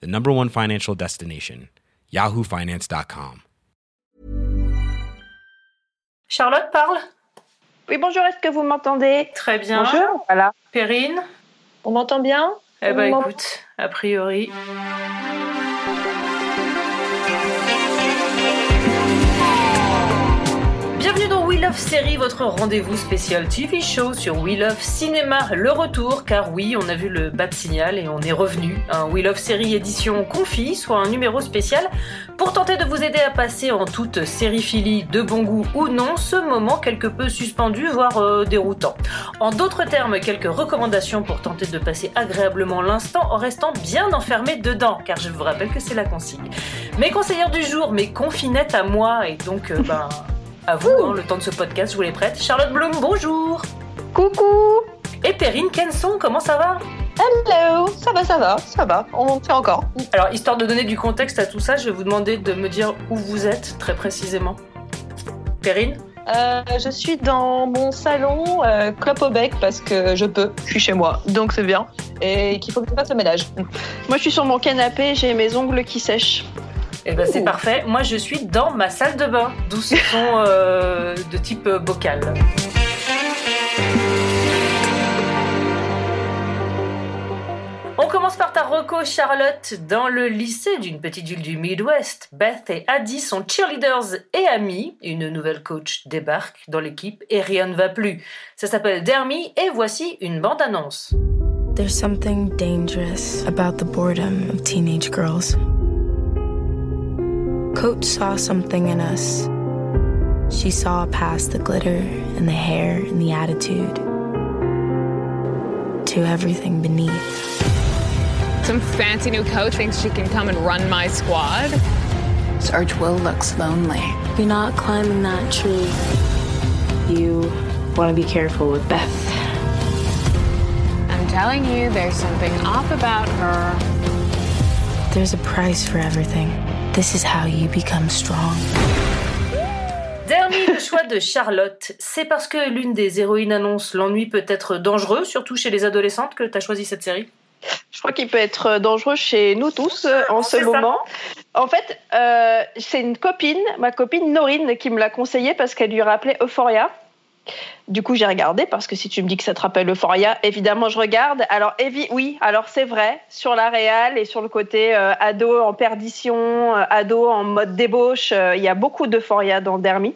the number one financial destination, yahoofinance.com. Charlotte parle Oui, bonjour, est-ce que vous m'entendez? Très bien. Bonjour, voilà. Perrine? On m'entend bien? Eh ben m'ent- écoute, a priori. Love Série, votre rendez-vous spécial TV show sur We Love Cinéma, le retour, car oui, on a vu le bas de signal et on est revenu. Un We Love Série édition confie, soit un numéro spécial, pour tenter de vous aider à passer en toute sériphilie de bon goût ou non ce moment quelque peu suspendu, voire euh, déroutant. En d'autres termes, quelques recommandations pour tenter de passer agréablement l'instant en restant bien enfermé dedans, car je vous rappelle que c'est la consigne. Mes conseillères du jour, mes confinettes à moi, et donc, euh, ben, à vous, hein, le temps de ce podcast, je vous les prête. Charlotte Bloom, bonjour Coucou Et Perrine Kenson, comment ça va? Hello Ça va, ça va, ça va, on fait encore. Alors, histoire de donner du contexte à tout ça, je vais vous demander de me dire où vous êtes, très précisément. Perrine? Euh, je suis dans mon salon, euh, clope au bec, parce que je peux, je suis chez moi, donc c'est bien. Et qu'il faut que je fasse le ménage. Moi, je suis sur mon canapé, j'ai mes ongles qui sèchent. Eh ben c'est parfait. Moi je suis dans ma salle de bain, d'où ce son euh, de type euh, bocal. On commence par ta reco Charlotte. Dans le lycée d'une petite ville du Midwest, Beth et Addie sont cheerleaders et amis. Une nouvelle coach débarque dans l'équipe et rien ne va plus. Ça s'appelle Dermy et voici une bande-annonce. There's something dangerous about the boredom of teenage girls. Coach saw something in us. She saw past the glitter and the hair and the attitude to everything beneath. Some fancy new coach thinks she can come and run my squad. Sarge Will looks lonely. You're not climbing that tree. You want to be careful with Beth. I'm telling you, there's something off about her. There's a price for everything. This is how you become strong. Dernier le choix de Charlotte, c'est parce que l'une des héroïnes annonce l'ennui peut être dangereux, surtout chez les adolescentes, que tu as choisi cette série? Je crois qu'il peut être dangereux chez nous tous euh, en ce ça. moment. En fait, euh, c'est une copine, ma copine Norine, qui me l'a conseillé parce qu'elle lui rappelait Euphoria. Du coup, j'ai regardé parce que si tu me dis que ça te rappelle Euphoria, évidemment, je regarde. Alors, oui, alors c'est vrai, sur la réal et sur le côté euh, ado en perdition, euh, ado en mode débauche, euh, il y a beaucoup d'Euphoria dans Dermy.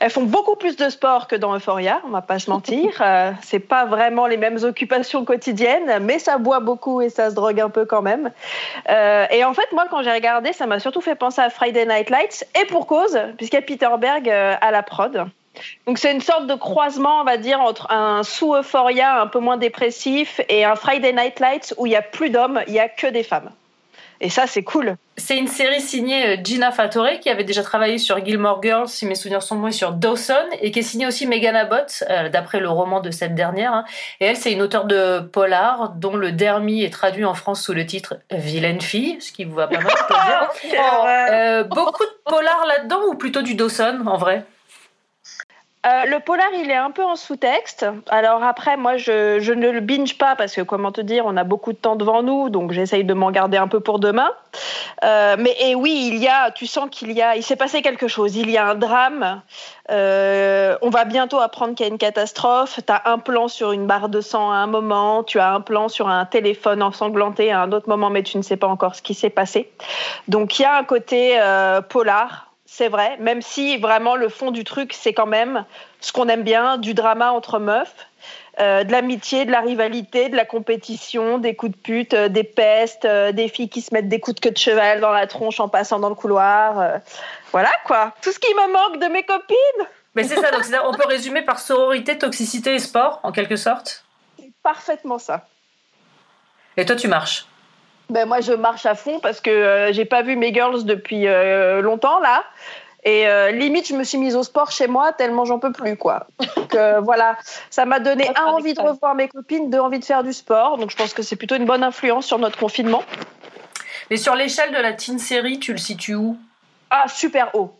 Elles font beaucoup plus de sport que dans Euphoria, on va pas se mentir. Euh, c'est pas vraiment les mêmes occupations quotidiennes, mais ça boit beaucoup et ça se drogue un peu quand même. Euh, et en fait, moi, quand j'ai regardé, ça m'a surtout fait penser à Friday Night Lights, et pour cause, puisqu'il y a Peter Berg à la prod. Donc c'est une sorte de croisement, on va dire, entre un sous-euphoria un peu moins dépressif et un Friday Night Lights où il y a plus d'hommes, il y a que des femmes. Et ça, c'est cool. C'est une série signée euh, Gina Fattore, qui avait déjà travaillé sur Gilmore Girls, si mes souvenirs sont bons, et sur Dawson, et qui est signée aussi Megan Abbott, euh, d'après le roman de cette dernière. hein. Et elle, c'est une auteure de polar, dont le Dermy est traduit en France sous le titre Vilaine fille, ce qui vous va pas mal, je peux dire. Euh, beaucoup de polar là-dedans, ou plutôt du Dawson, en vrai? Euh, le polar, il est un peu en sous-texte. Alors après, moi, je, ne le binge pas parce que, comment te dire, on a beaucoup de temps devant nous, donc j'essaye de m'en garder un peu pour demain. Euh, mais oui, il y a, tu sens qu'il y a, il s'est passé quelque chose. Il y a un drame. Euh, on va bientôt apprendre qu'il y a une catastrophe. Tu as un plan sur une barre de sang à un moment, tu as un plan sur un téléphone ensanglanté à un autre moment, mais tu ne sais pas encore ce qui s'est passé. Donc il y a un côté polar c'est vrai, même si vraiment le fond du truc, c'est quand même ce qu'on aime bien, du drama entre meufs, euh, de l'amitié, de la rivalité, de la compétition, des coups de pute, euh, des pestes, euh, des filles qui se mettent des coups de queue de cheval dans la tronche en passant dans le couloir. voilà quoi, tout ce qui me manque de mes copines. Mais c'est ça, donc c'est- on peut résumer par sororité, toxicité et sport, en quelque sorte? C'est parfaitement ça. Et toi, tu marches? Ben moi, je marche à fond parce que euh, j'ai pas vu mes girls depuis euh, longtemps là. Et euh, limite, je me suis mise au sport chez moi tellement j'en peux plus, quoi. Donc euh, voilà, ça m'a donné un envie de revoir mes copines, deux envie de faire du sport. Donc je pense que c'est plutôt une bonne influence sur notre confinement. Mais sur l'échelle de la teen série, tu le situes où? Ah, super haut.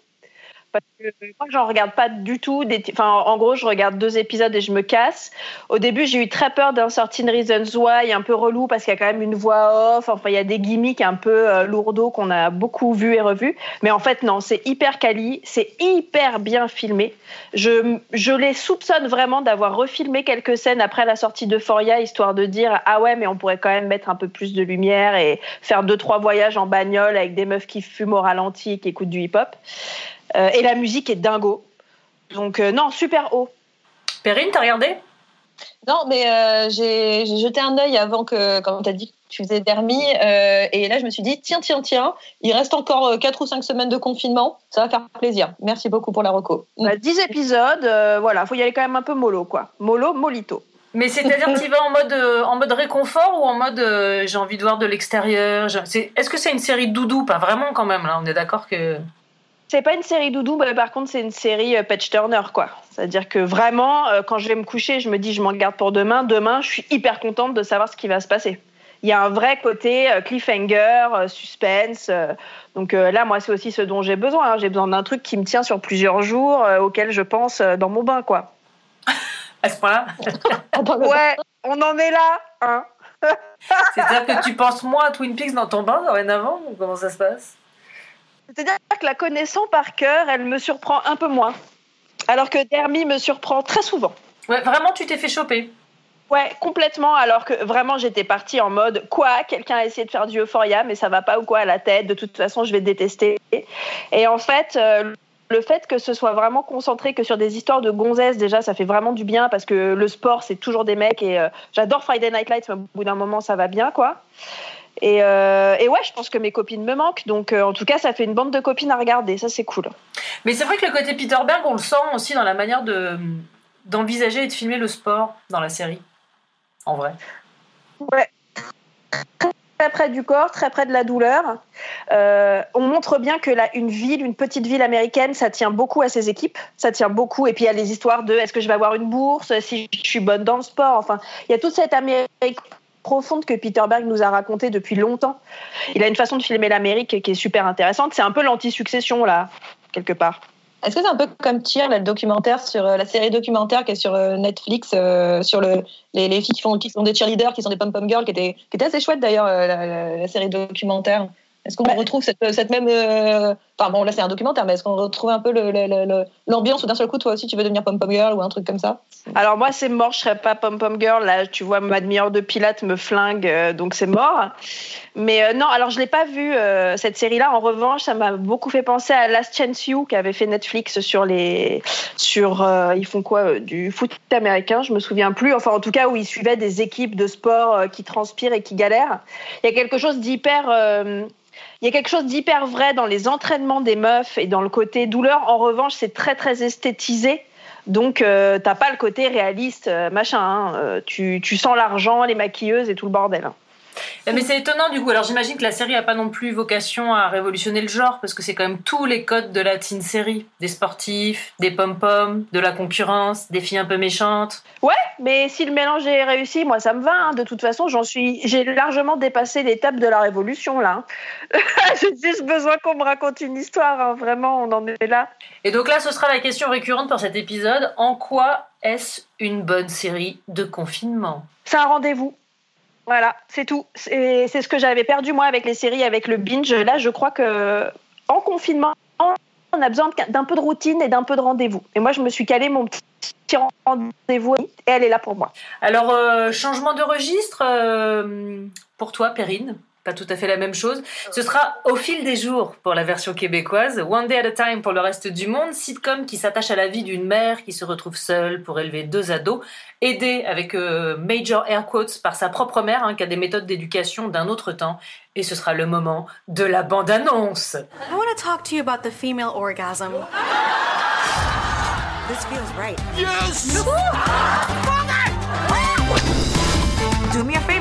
Parce que moi, j'en regarde pas du tout. Enfin, en gros, je regarde deux épisodes et je me casse. Au début, j'ai eu très peur d'un Certain Reasons Why, un peu relou parce qu'il y a quand même une voix off. Enfin, il y a des gimmicks un peu euh, qu'on a beaucoup vus et revus. Mais en fait, non, c'est hyper quali, c'est hyper bien filmé. Je, je les soupçonne vraiment d'avoir refilmé quelques scènes après la sortie de Foria, histoire de dire ah ouais, mais on pourrait quand même mettre un peu plus de lumière et faire deux trois voyages en bagnole avec des meufs qui fument au ralenti et qui écoutent du hip-hop. Euh, et la musique est dingo. Donc euh, non, super haut. Perrine, t'as regardé? Non, mais euh, j'ai jeté un œil avant que, quand tu as dit que tu faisais Dermy. euh, et là, je me suis dit, tiens, tiens, tiens, il reste encore 4 ou 5 semaines de confinement. Ça va faire plaisir. Merci beaucoup pour la reco. Bah, 10 épisodes, euh, voilà, faut y aller quand même un peu mollo, quoi. Mollo, molito. Mais c'est-à-dire que tu vas en mode, en mode réconfort ou en mode euh, j'ai envie de voir de l'extérieur Est-ce que c'est une série doudou? Pas vraiment quand même, là, on est d'accord que. C'est pas une série doudou, mais par contre, c'est une série euh, Patch Turner, quoi. C'est-à-dire que vraiment, euh, quand je vais me coucher, je me dis, je m'en garde pour demain. Demain, je suis hyper contente de savoir ce qui va se passer. Il y a un vrai côté euh, cliffhanger, suspense. donc là, moi, c'est aussi ce dont j'ai besoin. hein. J'ai besoin d'un truc qui me tient sur plusieurs jours, auquel je pense dans mon bain, quoi. À ce point-là Ouais, on en est là, hein. C'est-à-dire que tu penses moins à Twin Peaks dans ton bain dorénavant ou comment ça se passe? C'est-à-dire que la connaissant par cœur, elle me surprend un peu moins. Alors que Dermy me surprend très souvent. Ouais, vraiment, tu t'es fait choper. Ouais, complètement. Alors que vraiment, j'étais partie en mode quoi Quelqu'un a essayé de faire du Euphoria, mais ça va pas ou quoi à la tête De toute façon, je vais détester. Et en fait, euh, le fait que ce soit vraiment concentré que sur des histoires de gonzesses, déjà, ça fait vraiment du bien parce que le sport, c'est toujours des mecs et euh, j'adore Friday Night Lights, mais au bout d'un moment, ça va bien, quoi. Et, euh, et ouais, je pense que mes copines me manquent. Donc, euh, en tout cas, ça fait une bande de copines à regarder. Ça, c'est cool. Mais c'est vrai que le côté Peter Berg, on le sent aussi dans la manière de d'envisager et de filmer le sport dans la série. En vrai. Ouais. Très près du corps, très près de la douleur. Euh, on montre bien que là, une ville, une petite ville américaine, ça tient beaucoup à ses équipes. Ça tient beaucoup. Et puis il y a les histoires de est-ce que je vais avoir une bourse, si je suis bonne dans le sport? Enfin, il y a toute cette Amérique profonde que Peter Berg nous a raconté depuis longtemps. Il a une façon de filmer l'Amérique qui est super intéressante. C'est un peu l'anti-succession là, quelque part. Est-ce que c'est un peu comme là, le documentaire sur euh, la série documentaire qui est sur euh, Netflix, euh, sur le, les, les filles qui, font, qui sont des cheerleaders, qui sont des pom-pom girls, qui était, qui était assez chouette d'ailleurs, la série documentaire? Est-ce qu'on retrouve cette, cette même. euh, Enfin bon, là c'est un documentaire, mais est-ce qu'on retrouve un peu l'ambiance où d'un seul coup, toi aussi, tu veux devenir pom-pom girl ou un truc comme ça? Alors moi c'est mort, je serais pas pom pom girl. Là tu vois ma demi-heure de Pilate me flingue, euh, donc c'est mort. Mais euh, non, alors je l'ai pas vu euh, cette série-là. En revanche, ça m'a beaucoup fait penser à Last Chance You qu'avait fait Netflix sur les sur euh, ils font quoi euh, du foot américain, je me souviens plus. Enfin en tout cas où ils suivaient des équipes de sport euh, qui transpirent et qui galèrent. Il y a quelque chose d'hyper euh, il y a quelque chose d'hyper vrai dans les entraînements des meufs et dans le côté douleur. En revanche, c'est très très esthétisé. Donc, euh, t'as pas le côté réaliste, euh, machin. hein. Euh, tu, tu sens l'argent, les maquilleuses et tout le bordel. Eh, Mais c'est étonnant du coup. Alors j'imagine que la série a pas non plus vocation à révolutionner le genre parce que c'est quand même tous les codes de la teen série. Des sportifs, des pom-pom, de la concurrence, des filles un peu méchantes. Ouais, mais si le mélange est réussi, moi ça me va. hein. De toute façon, j'en suis, j'ai largement dépassé l'étape de la révolution là. hein. j'ai juste besoin qu'on me raconte une histoire. hein. Vraiment, on en est là. Et donc là, ce sera la question récurrente pour cet épisode. En quoi est-ce une bonne série de confinement? C'est un rendez-vous. Voilà, c'est tout. C'est ce que j'avais perdu moi avec les séries, avec le binge. Là, je crois que en confinement, on a besoin d'un peu de routine et d'un peu de rendez-vous. Et moi, je me suis calé mon petit rendez-vous et elle est là pour moi. Alors, euh, changement de registre euh, pour toi, Perrine? Pas tout à fait la même chose. Ce sera au fil des jours pour la version québécoise, One Day at a Time pour le reste du monde, sitcom qui s'attache à la vie d'une mère qui se retrouve seule pour élever deux ados, aidée avec euh, major air quotes par sa propre mère hein, qui a des méthodes d'éducation d'un autre temps. Et ce sera le moment de la bande-annonce. I want to talk to you about the female orgasm. This feels right. Yes! Do me a favor,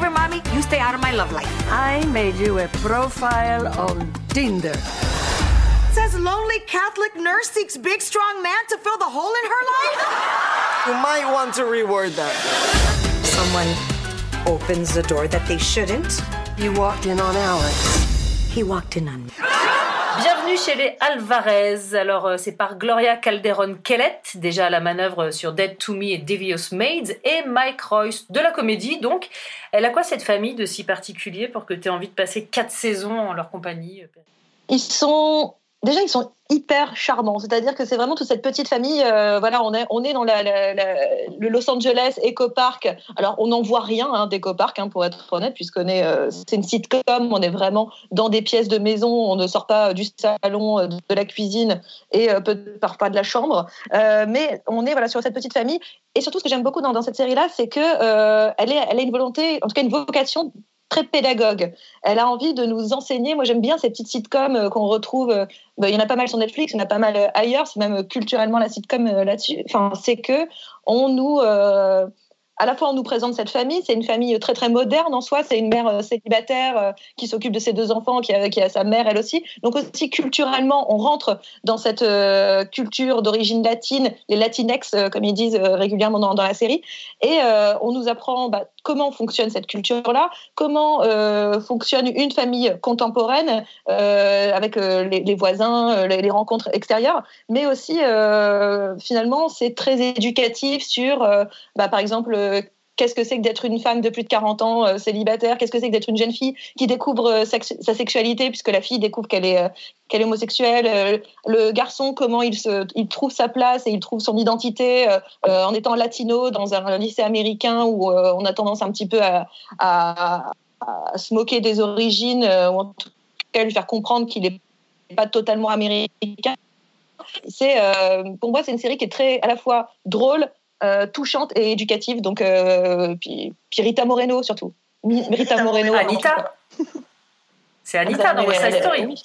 stay stay out of my love life. I made you a profile on Tinder. It says lonely Catholic nurse seeks big strong man to fill the hole in her life. You might want to reword that. Someone opens the door that they shouldn't. You walked in on Alex. He walked in on me. Bienvenue chez les Alvarez. Alors, euh, c'est par Gloria Calderon Kellett, déjà à la manœuvre sur Dead to Me et Devious Maids, et Mike Royce de la comédie. Donc, elle a quoi cette famille de si particulier pour que tu aies envie de passer quatre saisons en leur compagnie Ils sont déjà ils sont hyper charmants. C'est-à-dire que c'est vraiment toute cette petite famille. euh, voilà, on est on est dans le Los Angeles Eco Park. Alors on n'en voit rien hein, d'Eco Park hein, pour être honnête, puisqu'on est euh, c'est une sitcom. On est vraiment dans des pièces de maison. On ne sort pas du salon, euh, de la cuisine et euh, peut parfois de la chambre. Mais on est voilà sur cette petite famille. Et surtout, ce que j'aime beaucoup dans, dans cette série-là, c'est que elle est elle a une volonté, en tout cas une vocation très pédagogue. Elle a envie de nous enseigner. Moi, j'aime bien ces petites sitcoms euh, qu'on retrouve. euh, bah, il y en a pas mal sur Netflix, il y en a pas mal euh, ailleurs. C'est même culturellement la sitcom là-dessus. C'est que on nous, à la fois, on nous présente cette famille. C'est une famille très très moderne en soi. C'est une mère euh, célibataire euh, qui s'occupe de ses deux enfants, qui a, qui a sa mère elle aussi. Donc aussi culturellement, on rentre dans cette euh, culture d'origine latine, les Latinex, comme ils disent régulièrement dans, la série. Et on nous apprend bah, comment fonctionne cette culture-là, comment fonctionne une famille contemporaine avec les, voisins, les, rencontres extérieures, mais aussi finalement c'est très éducatif sur, bah, par exemple, Qu'est-ce que c'est que d'être une femme de plus de 40 ans euh, célibataire Qu'est-ce que c'est que d'être une jeune fille qui découvre euh, sa sexualité puisque la fille découvre qu'elle est, euh, qu'elle est homosexuelle Euh, Le garçon, comment il, se, il trouve sa place et il trouve son identité euh, euh, en étant latino dans un lycée américain où euh, on a tendance un petit peu à, à- se moquer des origines euh, ou en tout cas lui faire comprendre qu'il n'est pas totalement américain. C'est, euh, pour moi, c'est une série qui est très à la fois drôle, euh, touchante et éducative. Donc, euh, puis, puis Rita Moreno surtout. Rita Moreno. Anita C'est Anita dans West Story. oui.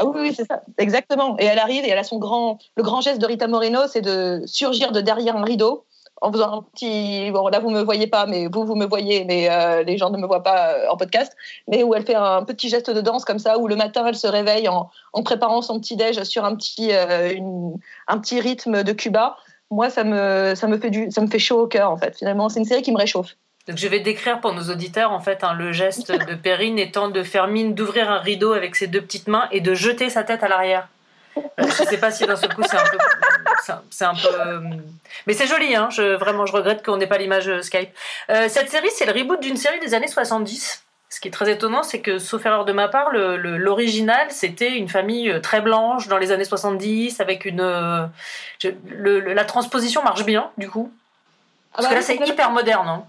Ah oui, oui, c'est ça, exactement. Et elle arrive et elle a son grand, le grand geste de Rita Moreno, c'est de surgir de derrière un rideau en faisant un petit. Bon, là, vous me voyez pas, mais vous, vous me voyez, mais euh, les gens ne me voient pas euh, en podcast. Mais où elle fait un petit geste de danse comme ça, où le matin, elle se réveille en, en préparant son petit déj sur un petit, euh, une- un petit rythme de Cuba. Moi, ça me, ça me fait du, ça me fait chaud au cœur, en fait. Finalement, c'est une série qui me réchauffe. Donc je vais décrire pour nos auditeurs en fait hein, le geste de Perrine étant de faire mine d'ouvrir un rideau avec ses deux petites mains et de jeter sa tête à l'arrière. Euh, je sais pas si d'un seul coup c'est un peu, c'est un- peu, euh, mais c'est joli hein. Vraiment je regrette qu'on n'ait pas l'image euh, Skype. Cette série c'est le reboot d'une série des années 70. Ce qui est très étonnant, c'est que, sauf erreur de ma part, le- le- l'original, c'était une famille euh, très blanche dans les années 70, avec une... euh, je- le- le- la transposition marche bien, du coup. Parce bah que là, c'est hyper moderne. hein.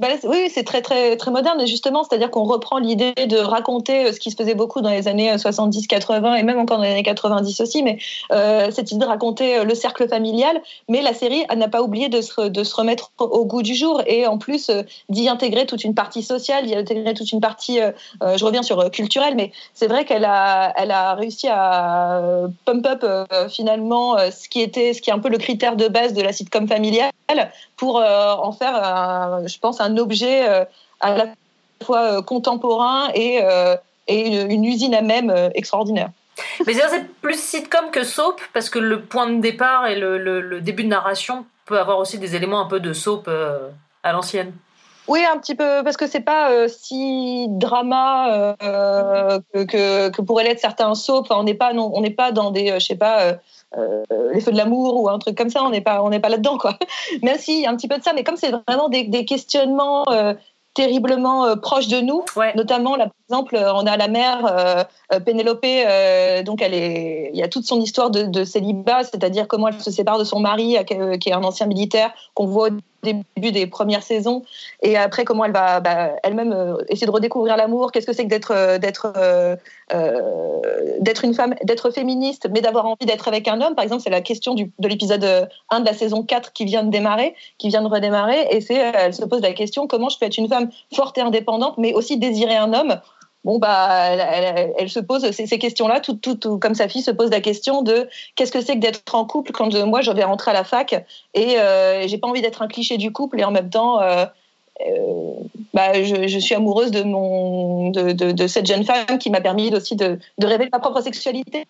Bah oui, c'est très, très, très moderne, justement. C'est-à-dire qu'on reprend l'idée de raconter euh, ce qui se faisait beaucoup dans les années 70-80 et même encore dans les années 90 aussi, mais euh, cette idée de raconter euh, le cercle familial. Mais la série n'a pas oublié de se, de se remettre au goût du jour et en plus euh, d'y intégrer toute une partie sociale, d'y intégrer toute une partie, euh, euh, je reviens sur euh, culturelle, mais c'est vrai qu'elle a, elle a réussi à euh, pump up euh, finalement euh, ce qui était, ce qui est un peu le critère de base de la sitcom familiale pour euh, en faire, je pense, un objet euh, à la fois euh, contemporain et, euh, et une, usine à même extraordinaire. Mais c'est plus sitcom que soap, parce que le point de départ et le, le- début de narration peut avoir aussi des éléments un peu de soap à l'ancienne. Oui, un petit peu, parce que c'est pas euh, si drama euh, que, que, que pourraient l'être certains soaps. Enfin, on n'est pas, non, on n'est pas dans des, euh, je sais pas, euh, euh, les feux de l'amour ou un truc comme ça. On n'est pas, on n'est pas là-dedans, quoi. Même a un petit peu de ça, mais comme c'est vraiment des, des questionnements euh, terriblement euh, proches de nous, notamment là, par exemple, euh, on a la mère euh, euh, Pénélope, euh, donc elle est, il y a toute son histoire de, de célibat, c'est-à-dire comment elle se sépare de son mari, euh, qui est un ancien militaire qu'on voit au début des premières saisons, et après comment elle va bah, elle-même euh, essayer de redécouvrir l'amour. Qu'est-ce que c'est que d'être euh, d'être euh, d'être une femme, d'être féministe, mais d'avoir envie d'être avec un homme? Par exemple, c'est la question du, de l'épisode euh, 1 de la saison 4 qui vient de démarrer, qui vient de redémarrer, et c'est elle se pose la question comment je peux être une femme forte et indépendante, mais aussi désirer un homme. Bon bah, elle, se pose ces, questions-là, tout, comme sa fille se pose la question de qu'est-ce que c'est que d'être en couple quand euh, moi je vais rentrer à la fac et euh, j'ai pas envie d'être un cliché du couple et en même temps euh, euh, bah, je, suis amoureuse de, mon, de cette jeune femme qui m'a permis aussi de, de révéler ma propre sexualité.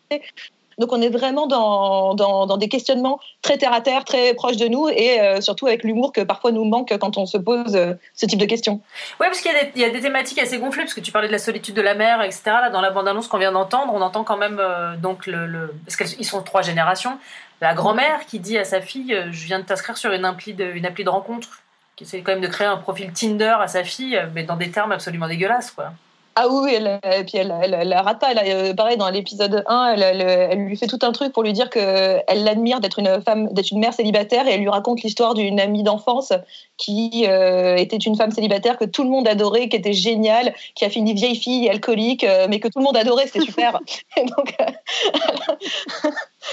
Donc on est vraiment dans, dans, des questionnements très terre à terre, très proches de nous et euh, surtout avec l'humour que parfois nous manque quand on se pose euh, ce type de questions. Oui, parce qu'il y, a des thématiques assez gonflées, parce que tu parlais de la solitude de la mère, etc. Là, dans la bande-annonce qu'on vient d'entendre, on entend quand même euh, donc le parce qu'ils sont trois générations. La grand-mère qui dit à sa fille, je viens de t'inscrire sur une appli de, une appli de rencontre, qui essaie quand même de créer un profil Tinder à sa fille, mais dans des termes absolument dégueulasses, quoi. Ah oui, elle, et puis elle, elle, elle rate pas. Elle, pareil, dans l'épisode 1, elle, elle, lui fait tout un truc pour lui dire qu'elle l'admire d'être une femme, d'être une mère célibataire, et elle lui raconte l'histoire d'une amie d'enfance qui euh, était une femme célibataire que tout le monde adorait, qui était géniale, qui a fini vieille fille alcoolique, euh, mais que tout le monde adorait, c'était super. et donc, euh,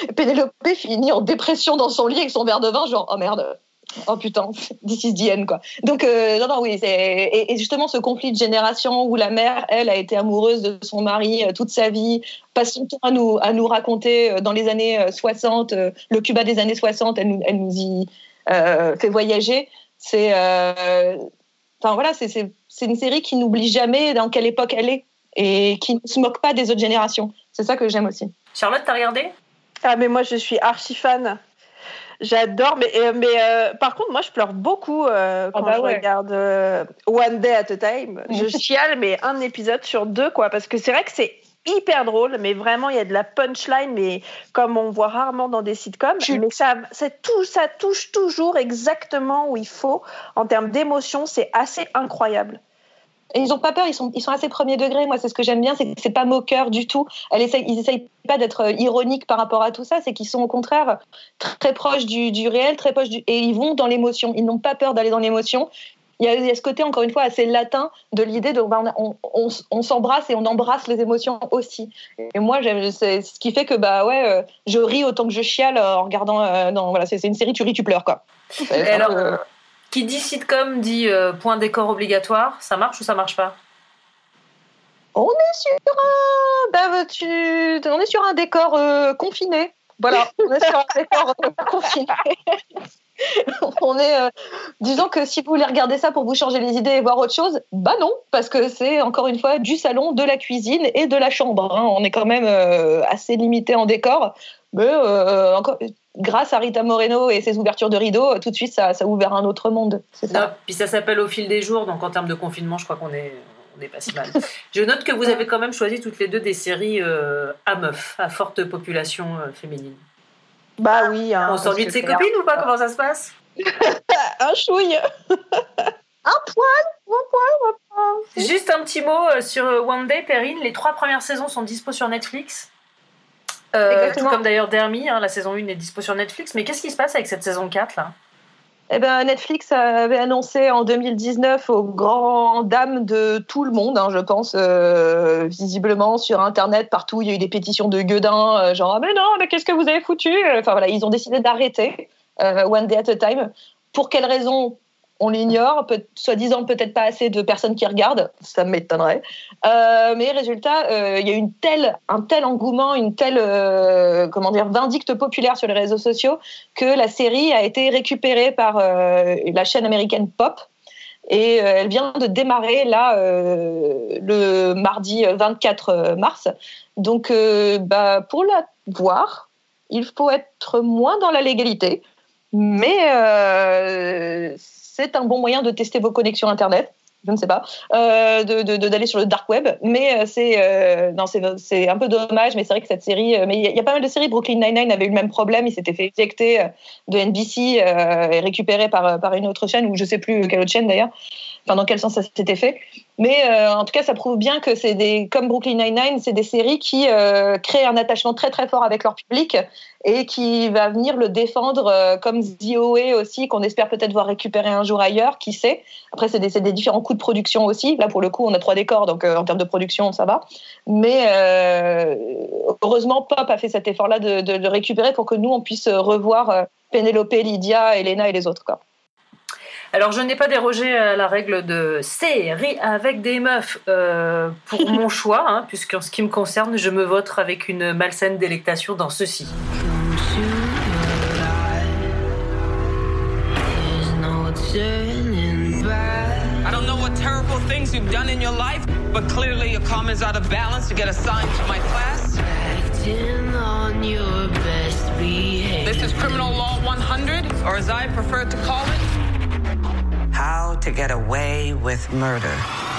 Pénélope finit en dépression dans son lit avec son verre de vin, genre oh merde, oh putain, this is the end, quoi. Donc, euh, non, non, oui, et, et, justement, ce conflit de génération où la mère, elle, a été amoureuse de son mari euh, toute sa vie, passe son temps à nous, à nous raconter euh, dans les années 60, euh, le Cuba des années 60, elle nous, elle nous y euh, fait voyager. C'est. Enfin, voilà, c'est une série qui n'oublie jamais dans quelle époque elle est et qui ne se moque pas des autres générations. C'est ça que j'aime aussi. Charlotte, t'as regardé? Ah, mais moi, je suis archi fan. J'adore, mais, mais euh, par contre, moi, je pleure beaucoup euh, quand oh bah je ouais. regarde euh, One Day at a Time. Je chiale, mais un épisode sur deux, quoi, parce que c'est vrai que c'est hyper drôle, mais vraiment, il y a de la punchline, mais comme on voit rarement dans des sitcoms. Tu... Mais ça, tout, ça touche toujours exactement où il faut en termes d'émotion. C'est assez incroyable. Et ils n'ont pas peur, ils sont, ils sont assez premier degré. Moi, c'est ce que j'aime bien, c'est que c'est pas moqueur du tout. Elle ils essayent pas d'être ironiques par rapport à tout ça, c'est qu'ils sont au contraire très, proches du, du, réel, très proches du, et ils vont dans l'émotion. Ils n'ont pas peur d'aller dans l'émotion. Il y, a, il y, a, ce côté, encore une fois, assez latin de l'idée de ben, on, on, on s'embrasse et on embrasse les émotions aussi. Et moi, c'est ce qui fait que bah ouais, euh, je ris autant que je chiale en regardant. Euh, non, voilà, c'est une série, tu ris, tu pleures quoi. Et alors, euh, qui dit sitcom dit euh, point décor obligatoire. Ça marche ou ça marche pas? On est sur un, bah, tu... on est sur un décor euh, confiné. Voilà, on est sur un décor euh, confiné. on est, euh, disons que si vous voulez regarder ça pour vous changer les idées et voir autre chose, bah non, parce que c'est encore une fois du salon, de la cuisine et de la chambre. Hein. On est quand même euh, assez limité en décor, mais euh, encore, grâce à Rita Moreno et ses ouvertures de rideaux, tout de suite ça, ça a ouvert un autre monde. Ça. Non, puis ça s'appelle au fil des jours, donc en termes de confinement, je crois qu'on est on pas si mal. Je note que vous avez quand même choisi toutes les deux des séries euh, à meufs, à forte population euh, féminine. Bah oui. Hein, on s'ennuie de ses copines ou pas? Comment ça se passe? Un chouille. un poil, un poil, un poil. Juste un petit mot euh, sur One Day, Perrine. Les trois premières saisons sont dispo sur Netflix? Euh, tout comme d'ailleurs Dermy, hein, la saison 1 est dispo sur Netflix. Mais qu'est-ce qui se passe avec cette saison 4 là? Eh ben, Netflix avait annoncé en 2019 aux grands dames de tout le monde, hein, je pense, euh, visiblement sur Internet, partout, il y a eu des pétitions de gueudins, euh, genre ah, mais non, mais qu'est-ce que vous avez foutu? Enfin voilà, ils ont décidé d'arrêter euh, One Day at a Time. Pour quelles raisons on l'ignore, soi-disant peut-être pas assez de personnes qui regardent, ça m'étonnerait. Euh, mais résultat, il euh, y a une telle, un tel engouement, une telle euh, comment dire, vindicte populaire sur les réseaux sociaux que la série a été récupérée par la chaîne américaine Pop. Et elle vient de démarrer là le mardi 24 mars. Donc, bah, pour la voir, il faut être moins dans la légalité, mais c'est un bon moyen de tester vos connexions Internet. Je ne sais pas, euh, d'aller sur le dark web, mais c'est euh, non, c'est un peu dommage, mais c'est vrai que cette série, euh, mais il y, a pas mal de séries. Brooklyn Nine-Nine avait eu le même problème, il s'était fait éjecter de NBC euh, et récupéré par par une autre chaîne ou je sais plus quelle autre chaîne d'ailleurs. Enfin, dans quel sens ça s'était fait. Mais euh, en tout cas, ça prouve bien que c'est des, comme Brooklyn Nine-Nine, c'est des séries qui euh, créent un attachement très très fort avec leur public et qui va venir le défendre, euh, comme The aussi, qu'on espère peut-être voir récupérer un jour ailleurs, qui sait. Après, c'est des, des, différents coûts de production aussi. Là, pour le coup, on a trois décors, donc euh, en termes de production, ça va. Mais euh, heureusement, Pop a fait cet effort-là de, de, de, récupérer pour que nous, on puisse revoir Penelope, Lydia, Elena et les autres. Quoi. Alors, je n'ai pas dérogé à la règle de série avec des meufs euh, pour mon choix, hein, puisqu'en ce qui me concerne, je me vote avec une malsaine délectation dans ceci. you've done in your life, but clearly your karma's out of balance to get assigned to my class. Acting on your best behavior. This is Criminal Law 100, or as I prefer to call it, to Get Away with Murder.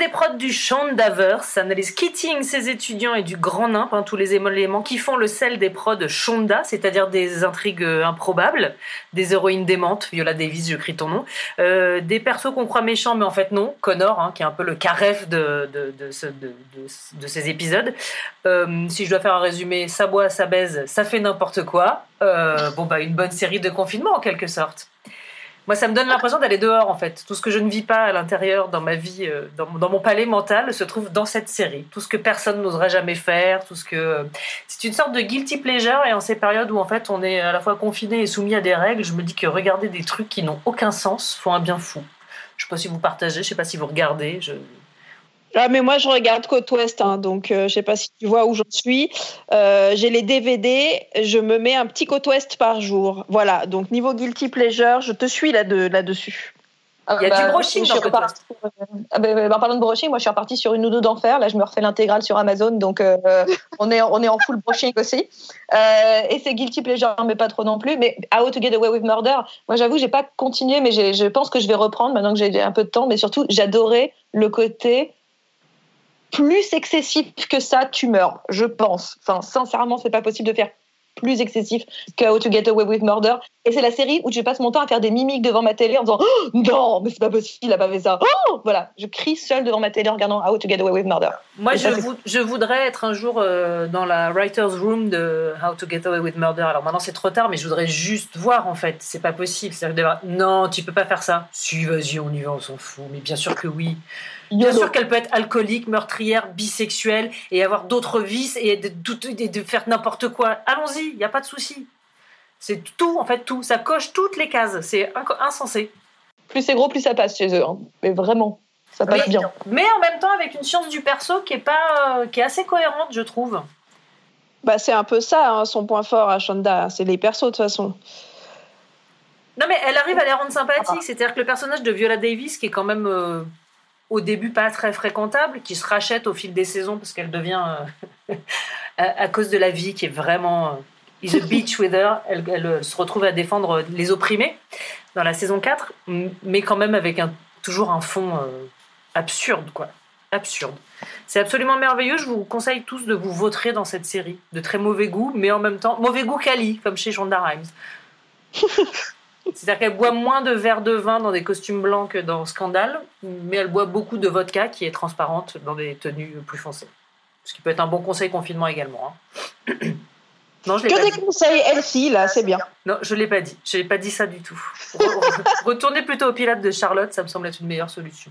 Des prods du Shondaverse analyse Keating, ses étudiants et du grand nimp, hein, tous les éléments qui font le sel des prods Shonda, c'est-à-dire des intrigues euh, improbables, des héroïnes démentes, Viola Davis, je crie ton nom, euh, des persos qu'on croit méchants, mais en fait non, Connor, hein, qui est un peu le caref de, de, de, de- ces épisodes. Euh, si je dois faire un résumé, ça boit, ça baise, ça fait n'importe quoi. Bon, bah, une bonne série de confinement en quelque sorte. Moi, ça me donne l'impression d'aller dehors, en fait. Tout ce que je ne vis pas à l'intérieur, dans ma vie, euh, dans, mon palais mental, se trouve dans cette série. Tout ce que personne n'oserait jamais faire, tout ce que... C'est une sorte de guilty pleasure, et en ces périodes où, en fait, on est à la fois confiné et soumis à des règles, je me dis que regarder des trucs qui n'ont aucun sens font un bien fou. Je sais pas si vous partagez, je sais pas si vous regardez. Je... Ah, mais moi, je regarde Côte Ouest, hein, donc euh, je sais pas si tu vois où j'en suis. Euh, J'ai les DVD, je me mets un petit Côte Ouest par jour. Voilà, donc niveau Guilty Pleasure, je te suis là-de- là-dessus. Il y a du brushing je dans suis Côte repartie- Ah ben, ben, en parlant de brushing, moi je suis repartie sur une ou deux d'enfer. Là, je me refais l'intégrale sur Amazon, donc euh, on, est, on est en full brushing aussi. Euh, et c'est guilty pleasure, mais pas trop non plus. Mais How to Get Away with Murder, moi j'avoue, j'ai pas continué, mais je pense que je vais reprendre maintenant que j'ai un peu de temps. Mais surtout, j'adorais le côté plus excessif que ça, tu meurs. Je pense. Enfin, sincèrement, c'est pas possible de faire plus excessif que How to Get Away with Murder. Et c'est la série où je passe mon temps à faire des mimiques devant ma télé en disant oh, non, mais c'est pas possible, il a pas fait ça. Oh voilà, je crie seule devant ma télé en regardant How to Get Away with Murder. Moi, je, ça, c'est- vou- je voudrais être un jour euh, dans la writer's room de How to Get Away with Murder. Alors maintenant, c'est trop tard, mais je voudrais juste voir, en fait. C'est pas possible. C'est-à-dire de voir, non, tu peux pas faire ça. Si, vas-y, on y va, on s'en fout. Mais bien sûr que oui. Bien sûr qu'elle peut être alcoolique, meurtrière, bisexuelle et avoir d'autres vices et de, tout- et de faire n'importe quoi. Allons-y, il n'y a pas de souci. C'est tout, en fait, tout. Ça coche toutes les cases. C'est insensé. Plus c'est gros, plus ça passe chez eux. hein. Mais vraiment, ça passe Mais- bien. Mais en même temps, avec une science du perso qui est, pas, euh, qui est assez cohérente, je trouve. Bah, c'est un peu ça, hein, son point fort à Shonda. C'est les persos, de toute façon. Non, mais elle arrive à les rendre sympathiques. C'est-à-dire que le personnage de Viola Davis, qui est quand même euh, au début pas très fréquentable, qui se rachète au fil des saisons parce qu'elle devient, euh, à, à cause de la vie qui est vraiment. Euh, is a bitch with her. Elle, elle, euh, se retrouve à défendre les opprimés dans la saison 4, m- mais quand même avec un, toujours un fond euh, absurde, quoi. Absurde. C'est absolument merveilleux. Je vous conseille tous de vous vautrer dans cette série. De très mauvais goût, mais en même temps, mauvais goût quali, comme chez Shonda Rhimes. C'est-à-dire qu'elle boit moins de verres de vin dans des costumes blancs que dans Scandale, mais elle boit beaucoup de vodka qui est transparente dans des tenues plus foncées. Ce qui peut être un bon conseil confinement également. hein. non, je l'ai Que pas des dit. conseils, Elsie, là, c'est bien. Non, je l'ai pas dit. Je n'ai pas dit ça du tout. Re- re- Retournez plutôt au Pilate de Charlotte, ça me semble être une meilleure solution.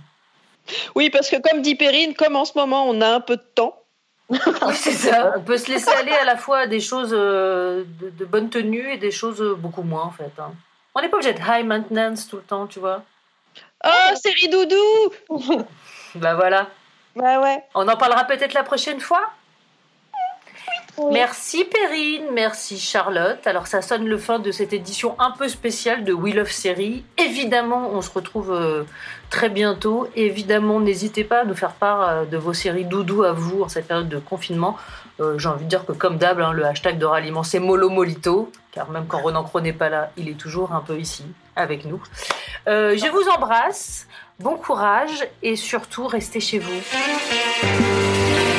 Oui, parce que comme dit Perrine, comme en ce moment, on a un peu de temps. Oui, c'est ça. On peut se laisser aller à la fois à des choses euh, de, de bonne tenue et des choses euh, beaucoup moins, en fait. hein. On n'est pas obligé de high maintenance tout le temps, tu vois. Oh, série doudou Bah voilà. Bah ouais. On en parlera peut-être la prochaine fois. Merci Perrine, merci Charlotte. Alors ça sonne le fin de cette édition un peu spéciale de We Love Série. Évidemment, on se retrouve euh, très bientôt. Évidemment, n'hésitez pas à nous faire part euh, de vos séries doudou à vous en cette période de confinement. Euh, J'ai envie de dire que comme d'hab, hein, le hashtag de ralliement c'est Molo Molito, car même quand Renan Cro n'est pas là, il est toujours un peu ici avec nous. Je vous embrasse, bon courage et surtout restez chez vous.